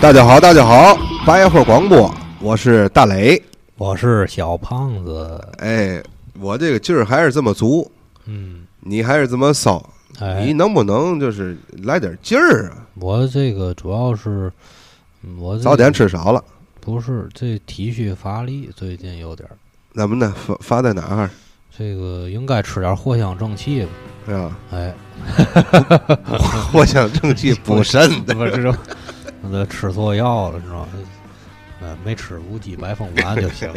大家好，大家好，白话广播，我是大磊。我是小胖子，哎，我这个劲儿还是这么足，嗯，你还是这么骚，你哎，能不能就是来点劲儿啊？我这个主要是，嗯我这早点吃少了，不是这体虚乏力，最近有点儿，怎么呢？发发在哪儿？这个应该吃点藿香正气吧？是吧？哎，藿香正气补肾的，不是那吃错药了，知道吗？哎，没吃无鸡白凤丸就行。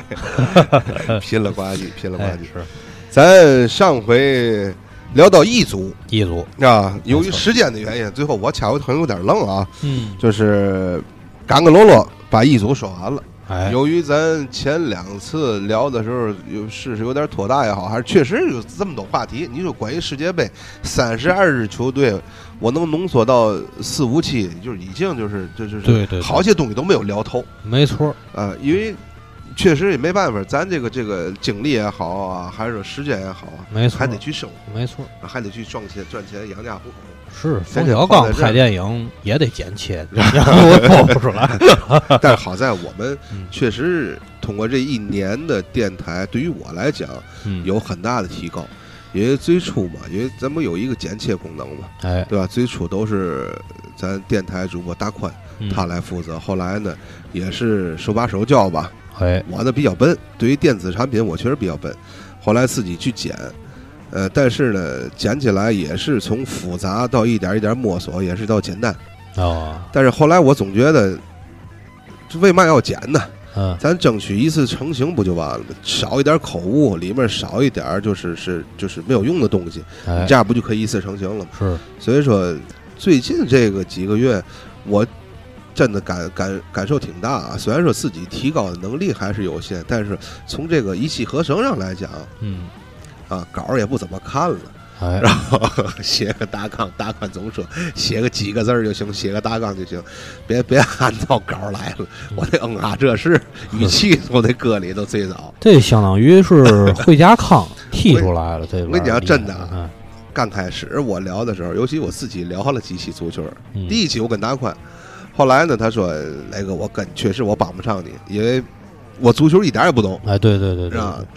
拼了呱唧，拼了呱哎，唧。是咱上回聊到异族一组，啊，由于时间的原因，最后我掐我腿有点愣啊，嗯，就是赶个啰啰把异族说完了。哎，由于咱前两次聊的时候，有是是有点拖大也好，还是确实有这么多话题。你说关于世界杯三十二支球队，我能浓缩到四五期，就是已经就是就就是对对对好些东西都没有聊透没错儿，啊、因为确实也没办法，咱这个这个精力也好啊，还是说时间也好啊，没错，还得去生活，没错，还得去赚钱赚钱养家糊口。是冯小刚拍电影也得剪切，要不我播不出来。但是好在我们嗯确实通过这一年的电台，对于我来讲。嗯，有很大的提高。因为最初嘛，因为咱们有一个剪切功能嘛，哎，对吧？最初都是咱电台主播大宽嗯他来负责，后来呢也是手把手教吧。哎，我呢比较笨，对于电子产品我确实比较笨，后来自己去剪，呃，但是呢剪起来也是从复杂到一点一点摸索，也是到简单。哦，但是后来我总觉得，这为嘛要剪呢？嗯，咱争取一次成型不就完了吗？少一点口误，里面少一点就是是就是没有用的东西，哎这，样不就可以一次成型了吗？是，所以说，最近这个几个月，我真的感感感受挺大啊。虽然说自己提高的能力还是有限，但是从这个一气呵成上来讲嗯，啊，稿儿也不怎么看了。哎，然后写个大纲，大宽总说写个几个字儿就行，写个大纲就行，别别按照稿来了。我得嗯啊，这是语 气我得搁里头最早。这相当于是惠家康踢出来了，这我跟你讲真的刚开始我聊的时候，尤其我自己聊了几期足球，嗯，第一期我跟大宽，后来呢，他说那个我跟确实我帮不上你，因为我足球一点也不懂，哎，对对对是吧对对，？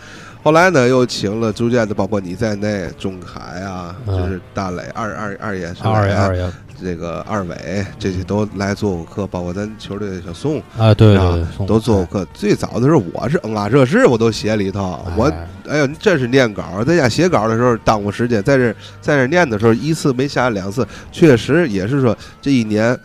后来呢，又请了逐渐的，包括你在内，钟凯啊，嗯。就是大磊、二二二爷、二爷二爷，这个二伟，这些都来做过客，包括咱球队的小宋，啊，对是吧？对对，宋都做过客。最早的时候，我是嗯啊这事我都写里头，我哎哎呦，你真是念稿，在家写稿的时候耽误时间，在这在这念的时候一次没下两次，确实也是说这一年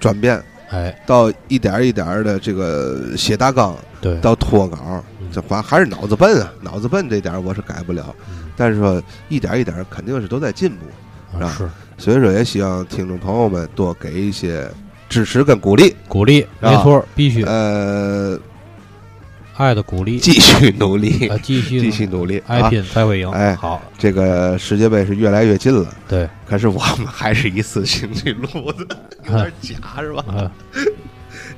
转变哎，到一点一点的这个写大纲对，到脱稿，嗯这还还是脑子笨啊，脑子笨这点我是改不了，嗯但是说一点一点肯定是都在进步，是吧啊是所以说也希望听众朋友们多给一些支持跟鼓励，鼓励，啊没错，必须呃，爱的鼓励，继续努力，啊，继续继续努力，爱啊！拼才会赢，哎好，这个世界杯是越来越近了。对，可是我们还是一次性去录的，有点假是吧？啊，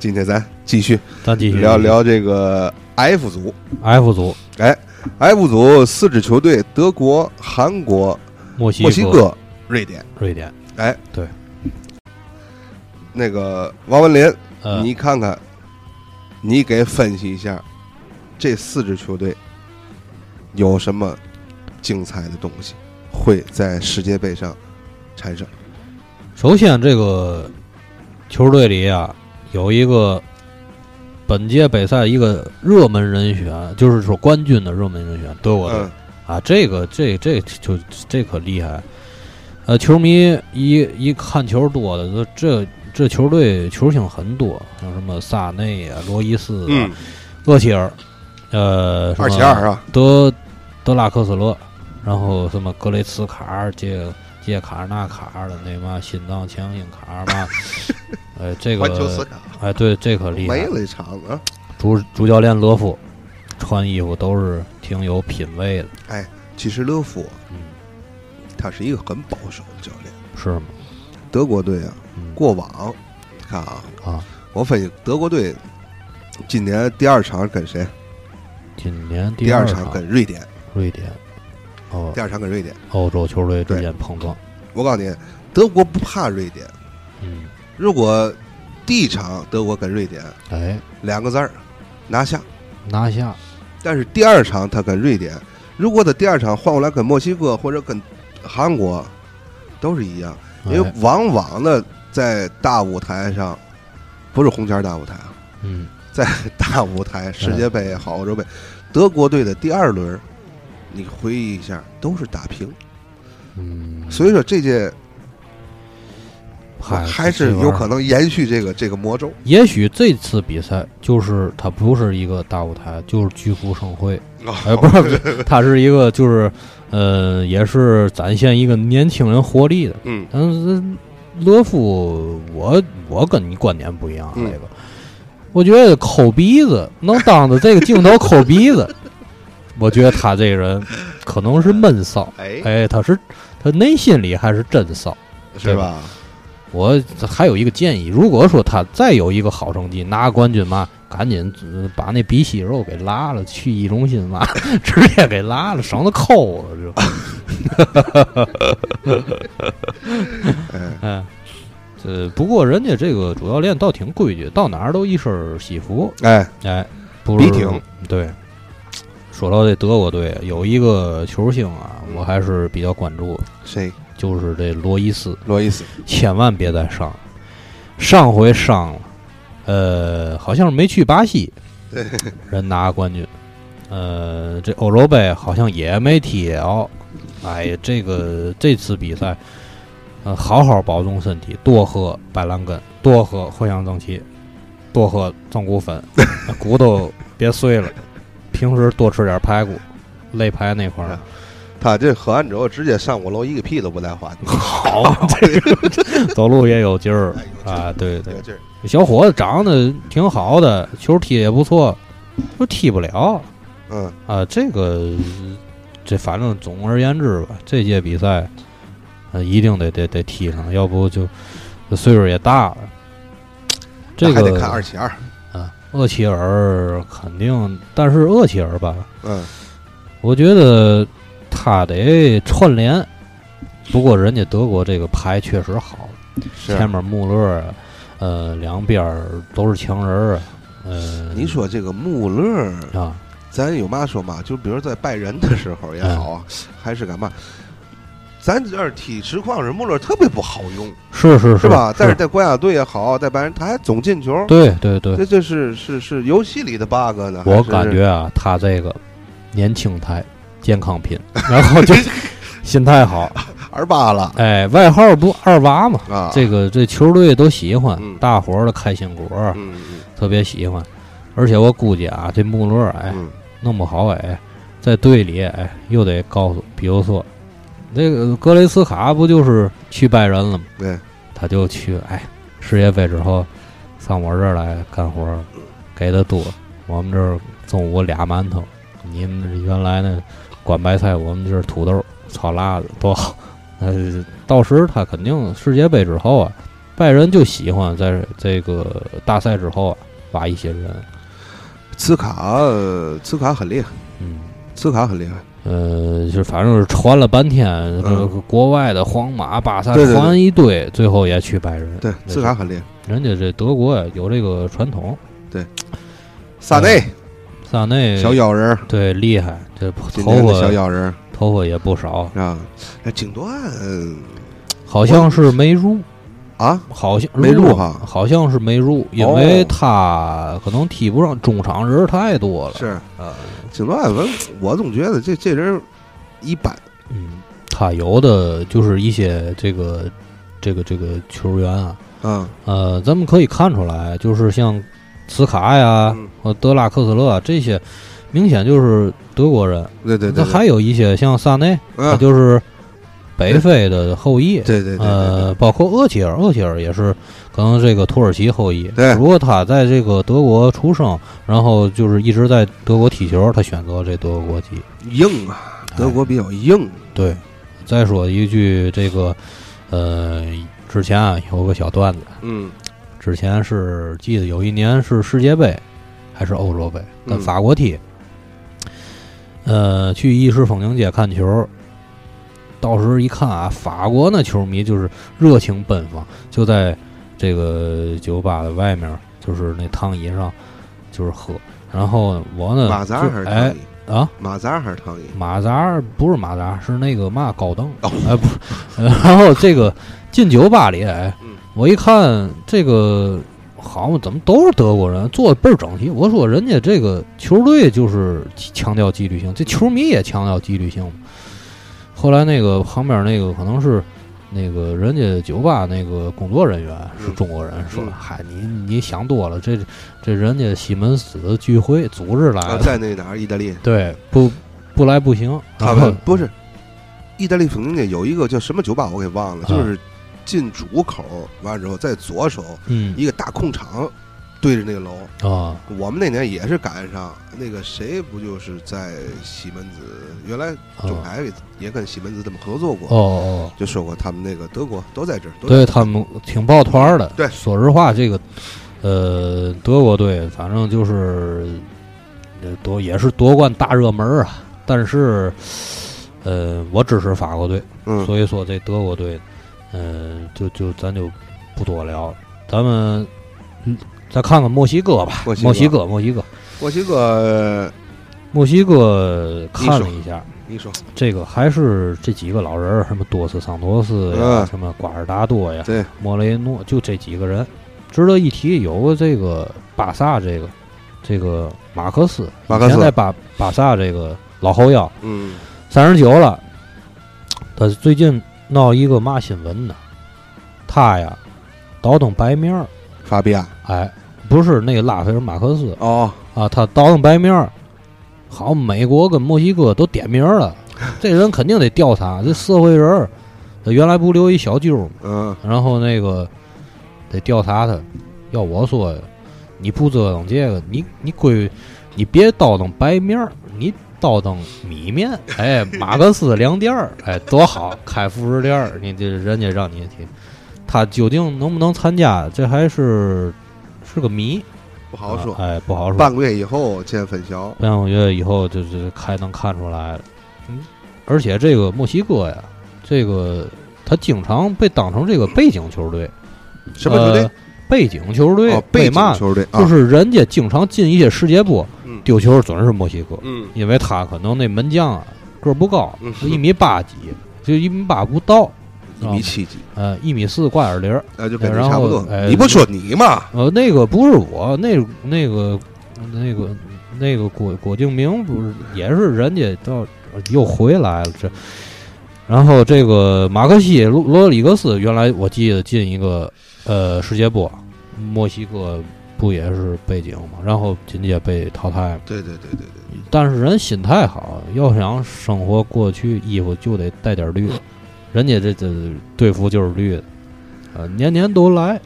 今天咱继续咱继续聊聊这个 F 组。F 组，哎，F 组四支球队：德国、韩国、墨西墨西哥、瑞典。瑞典，哎，对，那个王文林，呃，你看看，你给分析一下这四支球队有什么精彩的东西会在世界杯上产生？首先，这个球队里啊，有一个本届杯赛一个热门人选，就是说冠军的热门人选，德国队、嗯。啊，这个这这就这可厉害。呃，球迷一一看球多的，这这这球队球星很多，像什么萨内啊、罗伊斯啊、嗯，厄齐尔，呃，什么二七二啊，德德拉克斯勒，然后什么格雷茨卡尔、杰杰卡尔纳卡的那嘛心脏强硬卡尔嘛，哎，这环球斯个卡哎，对，这可厉害没。了一场啊！主主教练勒夫穿衣服都是挺有品位的，哎其实勒夫嗯，他是一个很保守的教练。是吗？德国队啊，嗯，过往看啊，啊，我分析德国队今年第二场跟谁？今年第二场跟瑞典，瑞典，哦。第，二场跟瑞典。欧洲球队之间碰撞，我告诉你，德国不怕瑞典。嗯，如果第一场德国跟瑞典哎，两个字儿拿下，拿下，但是第二场他跟瑞典，如果他第二场换过来跟墨西哥或者跟韩国，都是一样，因为哎往往呢在大舞台上，不是红圈大舞台啊，嗯，在大舞台世界杯也好，欧洲杯，德国队的第二轮，你回忆一下都是打平，嗯，所以说这届还还是有可。能延续这个这个魔咒。也许这次比赛就是它不是一个大舞台，就是巨幅盛会，哎，不是，它是一个就是，呃，也是展现一个年轻人活力的。嗯但是乐福，我我跟你观点不一样，嗯这个，我觉得抠鼻子能当着这个镜头抠鼻子，我觉得他这个人可能是闷骚，哎，哎，他是他内心里还是真骚。是吧？我还有一个建议，如果说他再有一个好成绩，拿冠军嘛，赶紧呃把那鼻息肉给拉了，去乙中心嘛，直接给拉了，省得抠了就。哎，哎，这不过人家这个主教练倒挺规矩，到哪儿都一身西服，哎，哎，不是笔挺对。说到这德国队，有一个球星啊，我还是比较关注，谁？就是这罗伊斯。罗伊斯。千万别再伤。上回伤了，呃，好像是没去巴西，人拿冠军。呃，这欧洲杯好像也没踢了。哎呀，这个这次比赛，呃，好好保重身体，多喝白兰根，多喝藿香正气，多喝正骨粉，骨头别碎了。平时多吃点排骨，肋排那块儿。他这喝完之后，直接上五楼一个屁都不带还。好，这 个走路也有劲儿啊！对对。小伙子长得挺好的，球踢得也不错，就踢不了嗯，啊。这个这反正总而言之吧，这届比赛呃一定得得得踢上，要不就岁数也大了。这个还得个看二七二。啊，厄齐尔肯定，但是厄齐尔吧，嗯，我觉得他得串联。不过人家德国这个牌确实好，前面穆勒啊，呃，两边都是强人呃，你说这个穆勒，啊，咱有嘛说嘛？就比如在拜仁的时候也好啊，还是干嘛？咱这儿踢实况是穆勒特别不好用，是是是。吧？但是在国家队也好，在白人他还总进球，对对对，这这是是是游戏里的 bug 呢？我感觉啊，他这个年轻态、健康品，然后就 心态好，二八了。哎，外号不二娃嘛，啊！这个这球队都喜欢，嗯。大伙儿的开心果儿嗯嗯。特别喜欢，而且我估计啊，这穆勒哎嗯。弄不好哎，在队里哎又得告诉，比如说这个格雷斯卡不就是去拜仁了吗？对，他就去，哎，世界杯之后上我这儿来干活儿，给的多。我们这儿中午俩馒头，你们原来那管白菜，我们这儿土豆炒辣子多好。呃，到时他肯定世界杯之后啊，拜仁就喜欢在这个大赛之后啊挖一些人，茨卡，呃茨卡很厉害，嗯。茨卡很厉害。呃，就反正是传了半天，这个国外的皇马、巴萨嗯对对对传一堆，最后也去拜仁。对，斯卡很厉害。人家这德国呀有这个传统，对萨内萨内小妖人，对厉害，这头发小妖人头发也不少，啊。哎，锦缎好像是没入，啊，好像没入哈好像是没入，因为哦他可能踢不上，中场人太多了。是啊，锦端，我我总觉得这这人一般。嗯，他有的就是一些这个这个这个球员啊，嗯，呃，咱们可以看出来，就是像茨卡呀嗯和德拉克斯勒啊这些，明显就是德国人。对对对，那还有一些像萨内，他嗯，就是北非的后裔。对对对对呃，包括厄齐尔，厄齐尔也是可能这个土耳其后裔。对如果他在这个德国出生，然后就是一直在德国踢球，他选择这德国国籍。硬啊，德国比较硬。对，再说一句，这个呃，之前啊有个小段子，嗯之前是记得有一年是世界杯还是欧洲杯跟嗯法国踢，呃，去意式风情街看球，到时一看啊，法国那球迷就是热情奔放，就在这个酒吧的外面，就是那躺椅上，就是喝。然后我呢，马扎还是哎啊，马扎还是躺椅？马扎不是马扎，是那个嘛高凳。哎不，然后这个进酒吧里，哎，我一看这个。好嘛，怎么都是德国人，做的倍儿整齐。我说人家这个球队就是强调纪律性，这球迷也强调纪律性。后来那个旁边那个可能是那个人家酒吧那个工作人员是中国人，说：“嗨，你你想多了，这这人家西门子聚会组织来在那哪儿意大利？对，不不来不行。他们不是意大利风景街有一个叫什么酒吧，我给忘了，就是。”进主口完之后，在左手，嗯，一个大空场，对着那个楼啊。我们那年也是赶上那个谁，不就是在西门子？原来中海也跟西门子他们合作过，哦哦，就说过他们那个德国都在这儿。对他们挺抱团的。对，说实话，这个呃，德国队反正就是夺也是夺冠大热门啊。但是呃，我支持法国队，所以说这德国队。嗯，就就咱就不多聊了，咱们再看看墨西哥吧。墨西哥，墨西哥，墨西哥，墨西哥看了一下，你说这个还是这几个老人，什么多斯桑托斯呀，什么瓜尔达多呀，对，莫雷诺，就这几个人。值得一提，有个这个巴萨，这个这个马克思，马克思在巴巴萨这个老后腰，嗯，三十九了，他最近。闹一个嘛新闻呢？他呀，倒腾白面儿，法比亚，哎，不是那个拉菲尔马克思。哦。啊，他倒腾白面儿，好，美国跟墨西哥都点名了，这人肯定得调查，这社会人儿，他原来不留一小揪吗？嗯，然后那个得调查他，要我说，你不折腾这个，你你归，你别倒腾白面儿，你。倒腾米面，哎，马克思粮店儿，哎，多好，开副食店儿，你这人家让你去，他究竟能不能参加，这还是是个谜，不好说，哎，不好说。半个月以后见分晓，半个月以后就是开能看出来了。嗯，而且这个墨西哥呀，这个他经常被当成这个背景球队，什么球队？背景球队，背景球队，就是人家经常进一些世界波。丢球准是墨西哥，嗯，因为他可能那门将啊个儿不高，一米八几，就一米八不到，一米七几，呃，一米四挂点零儿，呃，就跟差不多。你不说你吗？呃，那个不是我，那那个那个那个郭郭敬明不是也是人家到又回来了这，然后这个马克西罗罗里格斯原来我记得进一个呃世界波，墨西哥。不也是背景嘛？然后紧接被淘汰。对对对对对。但是人心态好，要想生活过去，衣服就得带点绿。人家这这队服就是绿的，呃，年年都来。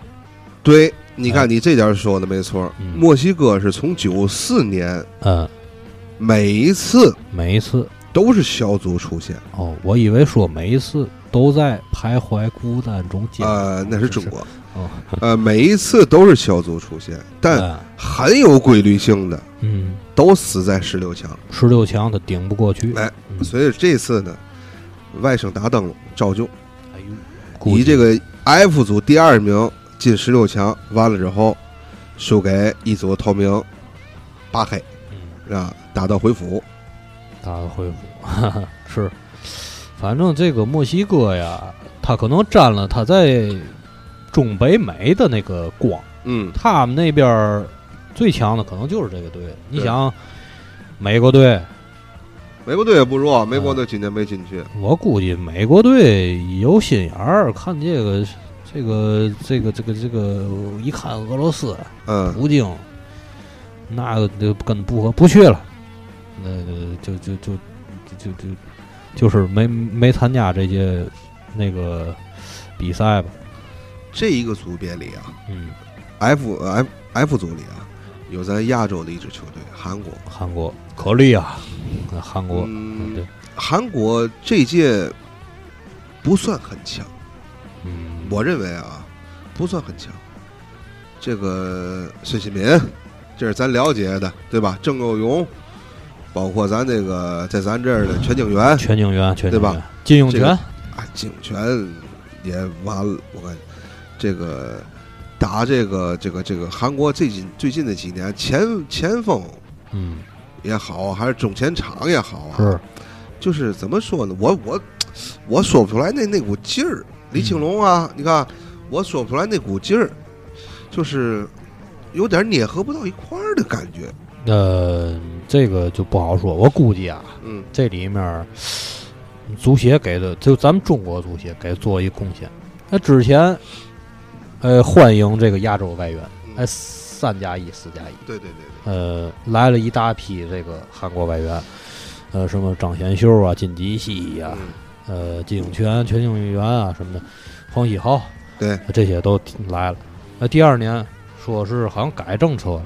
对，你看你这点说的没错。墨西哥是从九四年，嗯，每一次每一次都是小组出现。哦，我以为说每一次都在徘徊孤单中。呃，那是中国。哦呃，每一次都是小组出现，但很有规律性的，嗯，都死在十六强。十六强他顶不过去，哎，所以这次呢，外甥打灯笼照旧，哎呦，以这个 F 组第二名进十六强，完了之后输给一组头名巴黑，啊，打道回府，打道回府。是，反正这个墨西哥呀，他可能沾了他在。中北美的那个光，嗯，他们那边最强的可能就是这个队。你想，美国队，美国队也不弱，美国队今年没进去。我估计美国队有心眼儿，看这个，这个，这个，这个，这个，一看俄罗斯，嗯，普京，那个就跟不合，不去了，那个就就就就就就是没没参加这些那个比赛吧。这一个组别里啊，嗯，F F F 组里啊，有咱亚洲的一支球队，韩国，韩国可厉啊，韩国，对，韩国这届不算很强，嗯，我认为啊，不算很强。这个孙兴民，这是咱了解的，对吧？郑佑荣，包括咱这个在咱这儿的全景元，全景元，对吧？金永泉啊，金永泉也完了，我感觉。这个打这个这个这个韩国最近最近的几年前前锋嗯，也好，还是中前场也好啊，是，就是怎么说呢？我我我说不出来那那股劲儿。李青龙啊，你看我说不出来那股劲儿，就是有点捏合不到一块儿的感觉。呃，这个就不好说。我估计啊，嗯这里面足协给的，就咱们中国足协给做一贡献。那之前，呃，欢迎这个亚洲外援，哎，嗯，三加一、四加一，对对对对呃，来了一大批这个韩国外援，呃，什么张贤秀啊、金吉熙呀、对，呃，金永权、全景元啊什么的，黄喜浩，对，这些都来了。那第二年说是好像改政策了，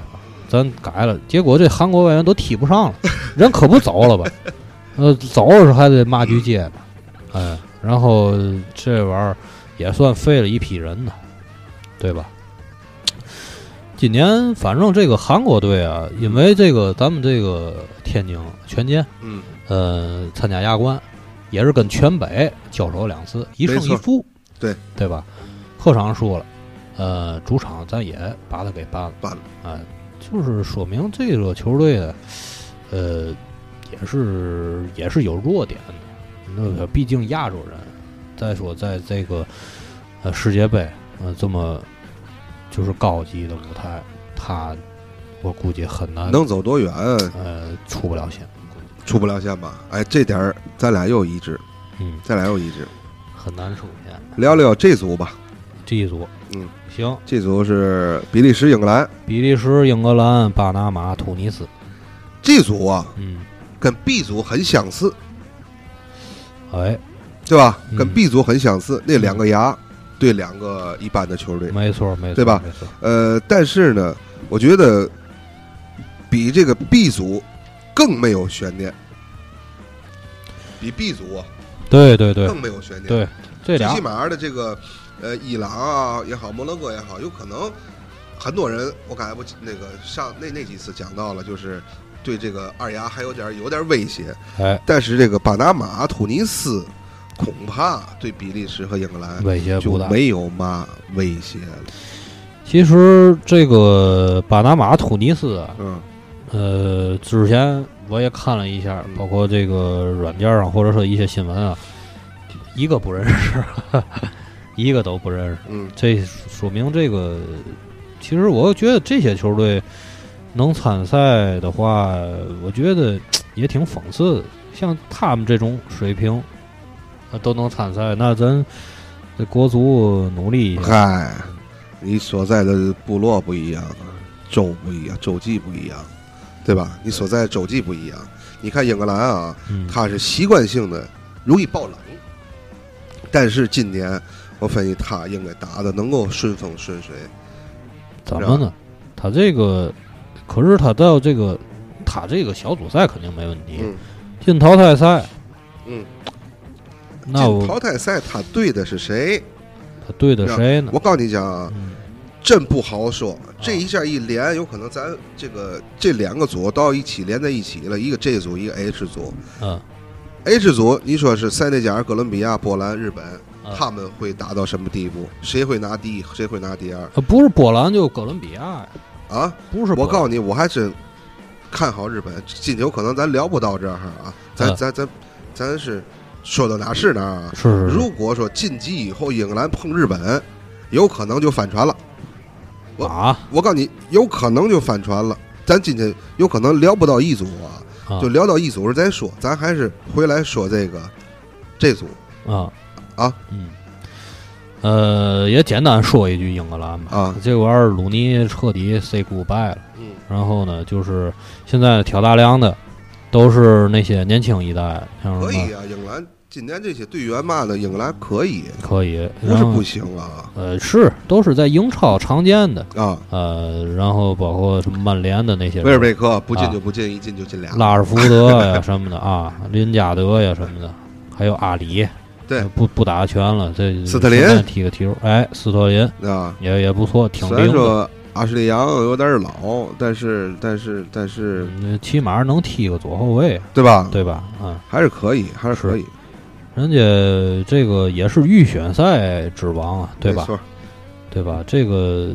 咱改了，结果这韩国外援都踢不上了，人可不走了吧？呃，走的时候还得骂句街呢，哎，然后这玩意儿也算废了一批人呢，对吧？今年反正这个韩国队啊，因为这个咱们这个天津权健，嗯，呃，参加亚冠，也是跟全北交手两次，一胜一负，对。对吧？客场输了，呃，主场咱也把他给办了，办了，哎、就是说明这个球队的，呃，也是也是有弱点的。那个毕竟亚洲人，再说在这个呃世界杯，呃这么就是高级的舞台，他我估计很难能走多远呃出不了线，出不了线吧？哎，这点儿咱俩又一致，嗯，咱俩又一致。很难出线。聊聊这组吧，这一组，嗯，行，这组是比利时、英格兰。比利时、英格兰、巴拿马、突尼斯，这组啊，嗯，跟 B 组很相似，哎，对吧？嗯跟 B 组很相似，那两个牙对两个一般的球队。没错，没错，对吧？没错，呃，但是呢，我觉得比这个 B 组更没有悬念，比 B 组啊。对对对。更没有悬念。对，这俩。最起码的这个呃，伊朗啊也好，摩洛哥也好，有可能很多人，我刚才不那个上那那几次讲到了，就是对这个二牙还有点有点威胁，哎，但是这个巴拿马、突尼斯恐怕对比利时和英格兰威胁不大。没有嘛威胁了。其实这个巴拿马、突尼斯啊，嗯呃，之前我也看了一下，嗯包括这个软件上或者说一些新闻啊，一个不认识，一个都不认识。嗯这说明这个，其实我觉得这些球队能参赛的话，我觉得也挺讽刺的。像他们这种水平，啊都能参赛，那咱这国足努力一下。嗨，你所在的部落不一样，州不一样，州际不一样，对吧？你所在的州际不一样。你看英格兰啊，他，是习惯性的容易爆冷，但是今年我分析他应该打的能够顺风顺水。怎么呢？他这个，可是他到这个，他这个小组赛肯定没问题，嗯进淘汰赛，嗯，进淘汰赛他对的是谁？他对的谁呢？我告诉你讲啊，嗯真不好说。这一下一连，有可能咱这个这两个组到一起连在一起了，一个 J 组，一个 H 组。嗯，H 组，你说是塞内加尔、哥伦比亚、波兰、日本，嗯他们会打到什么地步？谁会拿第一？谁会拿第二？呃不是波兰就哥伦比亚呀，啊！不是。我告诉你，我还真看好日本。今天有可能咱聊不到这儿啊，咱嗯咱咱咱是说到哪是哪儿啊。是是是，如果说晋级以后英格兰碰日本，有可能就翻船了。我啊我告诉你，有可能就翻船了。咱今天有可能聊不到一组啊，啊就聊到一组时再说。咱还是回来说这个这组啊啊，嗯，呃，也简单说一句英格兰吧。啊，这玩意儿鲁尼彻底 say goodbye 了。嗯然后呢，就是现在挑大梁的都是那些年轻一代，像可以啊，英格兰今年这些队员嘛的，英格兰可以，可以，不是不行啊。呃是都是在英超常见的，啊！呃，然后包括什么曼联的那些人威尔贝克不进啊就不进，一进就进俩。拉尔福德呀 什么的啊，林加德呀什么的，还有阿里，对。不不打拳了，这斯特林。踢个球，哎，斯特林啊，也也不错，挺虽然灵阿什利杨有点老，但是但是但是，嗯，起码能踢个左后卫，对吧？对吧？啊，还是可以，还是可以，人家这个也是预选赛之王啊，对吧？对吧？这个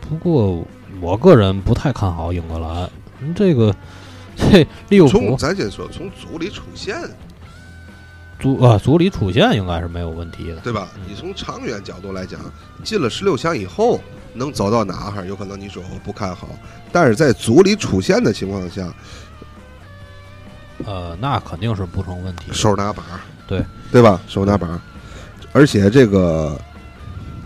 不过我个人不太看好英格兰。这个这 利物从浦咱先说，从组里出现，组啊组里出现应该是没有问题的。对吧？嗯你从长远角度来讲，进了十六强以后能走到哪哈儿，有可能你说我不看好，但是在组里出现的情况下，呃，那肯定是不成问题。手拿把儿，对对吧？手拿把儿，而且这个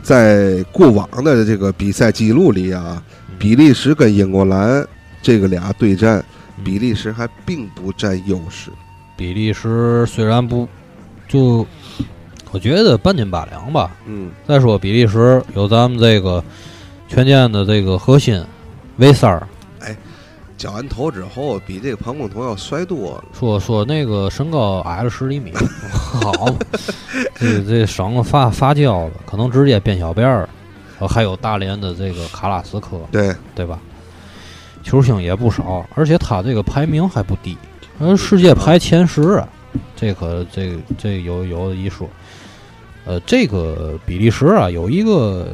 在过往的这个比赛记录里啊，嗯比利时跟英格兰这个俩对战，嗯比利时还并不占优势。比利时虽然不就，我觉得半斤八两吧。嗯，再说比利时有咱们这个权健的这个核心维塞尔，交完头之后，比这个庞梦彤要帅多了。说说那个身高矮了十厘米，好，这这省了发发胶了，可能直接变小辫儿。呃还有大连的这个卡拉斯科，对，对吧？球星也不少，而且他这个排名还不低，呃，世界排前十啊，这可这这有有一说。呃，这个比利时啊，有一个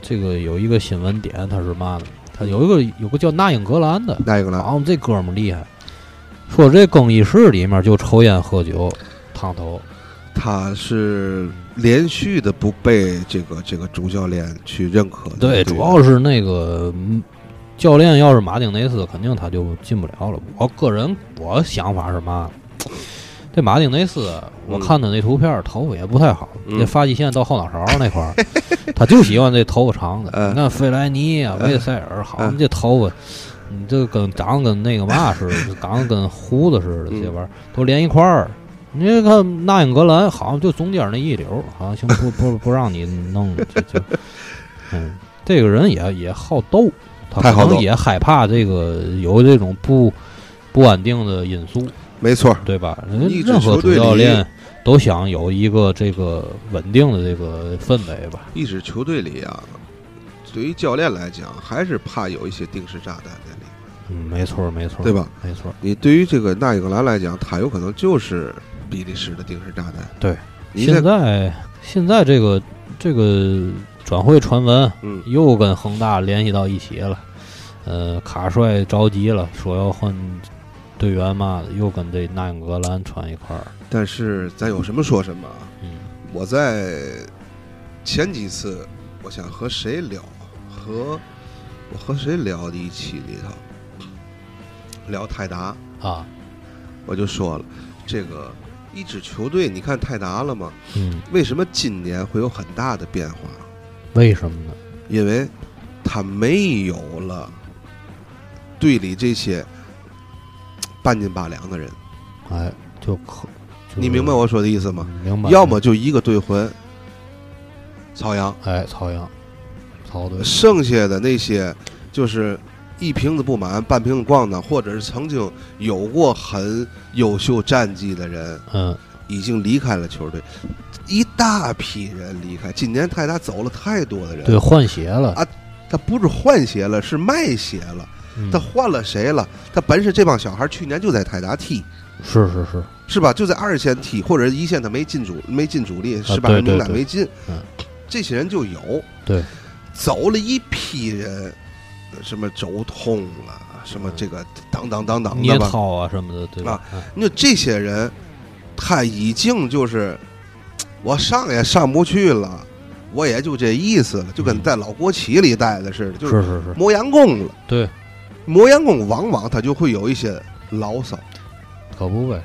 这个有一个新闻点，他是嘛呢？他有一个有个叫纳英格兰的，那个呢？啊，这哥们儿厉害，说这更衣室里面就抽烟喝酒，烫头，他是连续的不被这个这个主教练去认可的。对，主要是那个嗯教练要是马丁内斯，肯定他就进不了了。我个人我想法是嘛？这马丁内斯，我看他那图片，头发也不太好，嗯。这发际线到后脑勺那块儿，他就喜欢这头发长的。嗯。你看费莱尼啊、维塞尔，好，像这头发，你这跟长得跟那个嘛似的，长得跟胡子似的，嗯。这玩意儿都连一块儿。你看纳英格兰，好像就中间那一绺，好像不不不让你弄，就就，嗯，这个人也也好斗，他可能也害怕这个有这种不不安定的因素，没错，对吧？任何主教练都想有一个这个稳定的这个氛围吧。一支球队里啊，对于教练来讲，还是怕有一些定时炸弹在里面，嗯，没错，没错，对吧？没错，你对于这个纳英格兰来讲，他有可能就是比利时的定时炸弹。对，在现在现在这个这个转会传闻嗯又跟恒大联系到一起了，呃，卡帅着急了，说要换队员嘛的，又跟这纳英格兰串一块儿。但是咱有什么说什么啊。嗯 我在前几次，我想和谁聊，和我和谁聊的一期里头，聊泰达，啊，我就说了，这个一支球队，你看泰达了吗？嗯，为什么今年会有很大的变化？为什么呢？因为他没有了队里这些半斤八两的人，哎，就可，就你明白我说的意思吗？嗯明白。要么就一个队魂，曹阳，哎，曹阳，曹队，剩下的那些就是一瓶子不满半瓶子咣当，或者是曾经有过很优秀战绩的人，嗯，已经离开了球队，一大批人离开。今年泰达走了太多的人，对，换血了。啊他不是换血了，是卖血了。嗯他换了谁了？他本身这帮小孩去年就在泰达踢，是是是，是吧？就在二线踢，或者一线他没进主没进主力，十八人对对对名单没进嗯，这些人就有。对，走了一批人，什么周通啊，什么这个等等等等聂的吧。涛啊什么的，对吧？嗯你说这些人，他已经就是我上也上不去了，我也就这意思了，就跟嗯在老国企里待的似的，就是是是是，磨洋工了。对，磨洋工往往他就会有一些牢骚，可不呗。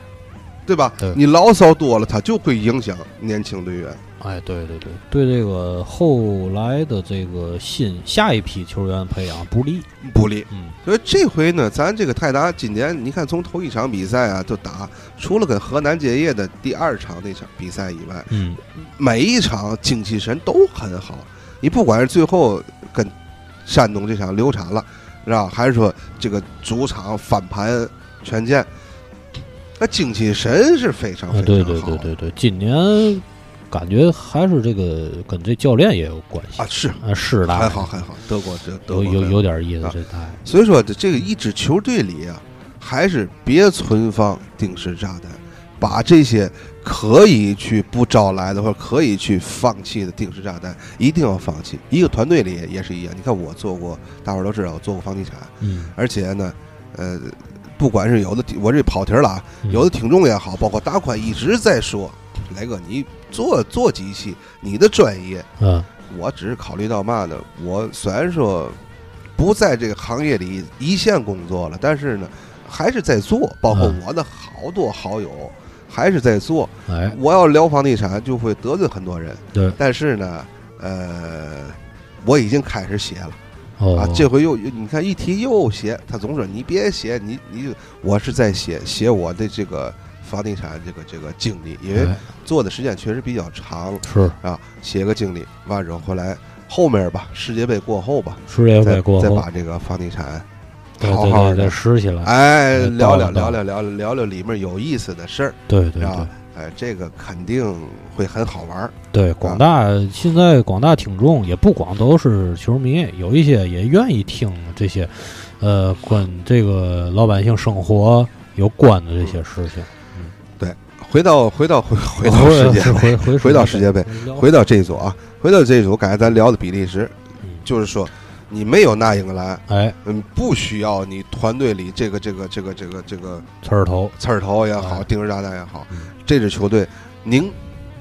对吧？对你牢骚多了，他就会影响年轻队员。哎，对对对，对这个后来的这个新下一批球员培养不利。不利，嗯，所以这回呢，咱这个泰达今年，你看从头一场比赛啊，就打，除了跟河南建业的第二场那场比赛以外，嗯，每一场精气神都很好。你不管是最后跟山东这场流产了，是吧？还是说这个主场翻盘权健，那精气神是非常非啊，常好。对对对对对，今年感觉还是这个跟这教练也有关系。啊，是。啊，是的，还好还好，德国这德有有有点意思啊，这太所以说，这这个一支球队里啊，还是别存放定时炸弹，把这些可以去不招来的，或者可以去放弃的定时炸弹，一定要放弃。一个团队里也是一样。你看我做过，大伙儿都知道我做过房地产，嗯，而且呢，呃，不管是有的我这跑题了啊，嗯有的听众也好，包括大宽一直在说，雷哥你做做机器，你的专业，嗯我只是考虑到嘛呢？我虽然说不在这个行业里一线工作了，但是呢，还是在做。包括嗯我的好多好友还是在做。哎，我要聊房地产，就会得罪很多人。对，但是呢，呃，我已经开始写了哦，啊。这回又你看一提又写，他总说你别写，你你我是在写写我的这个房地产这个这个经历，因为哎做的时间确实比较长。是啊，写个经历，完之后回来后面吧，世界杯过后吧，世界再杯过后，再把这个房地产对好好的拾起来，哎呃聊聊聊聊聊聊聊聊里面有意思的事儿，对对对？哎，这个肯定会很好玩儿。对，广大现在广大听众也不光都是球迷，有一些也愿意听这些，呃，跟这个老百姓生活有关的这些事情。嗯，对回到回到回回到世界杯，回回回到世界杯，回到这一组啊，回到这一组，刚才咱聊的比利时，嗯就是说你没有拿英格兰，哎，嗯，不需要你团队里这个这个这个这个这个刺儿头，刺儿头也好，哎。定时炸弹也好嗯，这支球队拧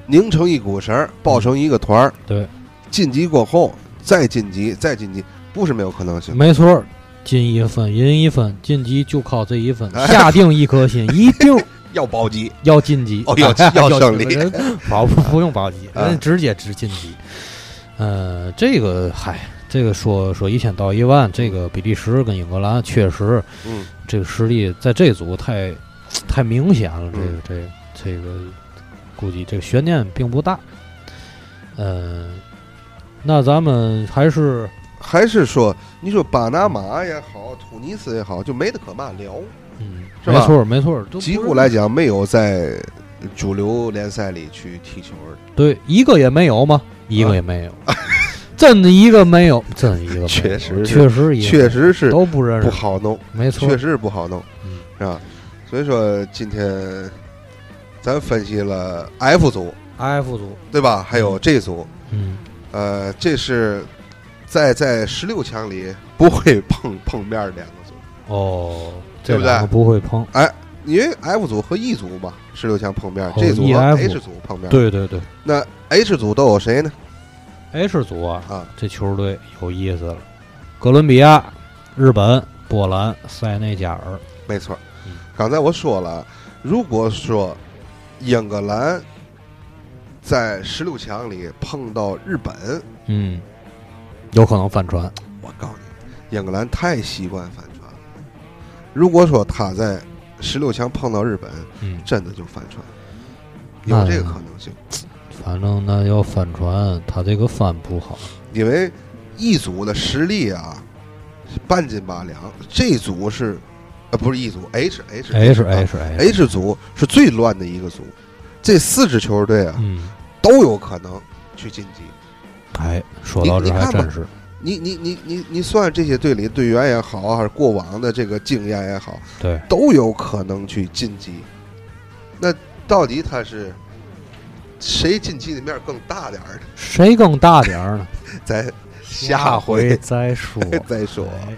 拧成一股绳儿，抱成一个团儿，对，晋级过后再晋级，再晋级，不是没有可能性。没错儿，进一分赢一分，晋级就靠这一分，哎。下定一颗心，一定要保级，要晋级，哦要要胜利保不不用保级，啊。人直接直晋级。呃，这个嗨，这个说说一千到一万，这个比利时跟英格兰确实嗯，这个实力在这组太太明显了，这个嗯这个这个估计这个悬念并不大。呃，那咱们还是还是说，你说巴拿马也好，突尼斯也好，就没得可嘛聊。嗯，是吧没错没错几乎来讲，没有在主流联赛里去踢球的。对一个也没有吗？一啊个也没有，真的一个没有，真一个确实确实确实是都不认识。不，好弄，没错。确，实是不好弄，嗯。是吧？所以说今天咱分析了 F 组，F 组，对吧？还有 G 组，嗯，呃，这是在在十六强里不会碰碰面儿两个组，哦，对不对？不会碰，哎因为 F 组和 E 组嘛，十六强碰面哦，G 组和 H 组碰面。，对对对。那 H 组都有谁呢？，H 组啊，啊，这球队有意思了，哥伦比亚、日本、波兰、塞内加尔，没错嗯，刚才我说了，如果说英格兰在十六强里碰到日本，嗯，有可能翻船，我告诉你，英格兰太习惯翻船了。如果说他在十六强碰到日本，嗯，真的就翻船，有这个可能性。反正那要翻船，他这个翻不好，因为一组的实力啊，是半斤八两，这组是，呃，不是一组，H H H 啊 H H，H 组是最乱的一个组，这四支球队啊嗯，都有可能去晋级。哎，说到这还真是，你你你你你算这些队里队员也好，还是过往的这个经验也好，对，都有可能去晋级。那到底他是谁晋级的面更大点儿呢？谁更大点儿呢？咱下回再说。再说。哎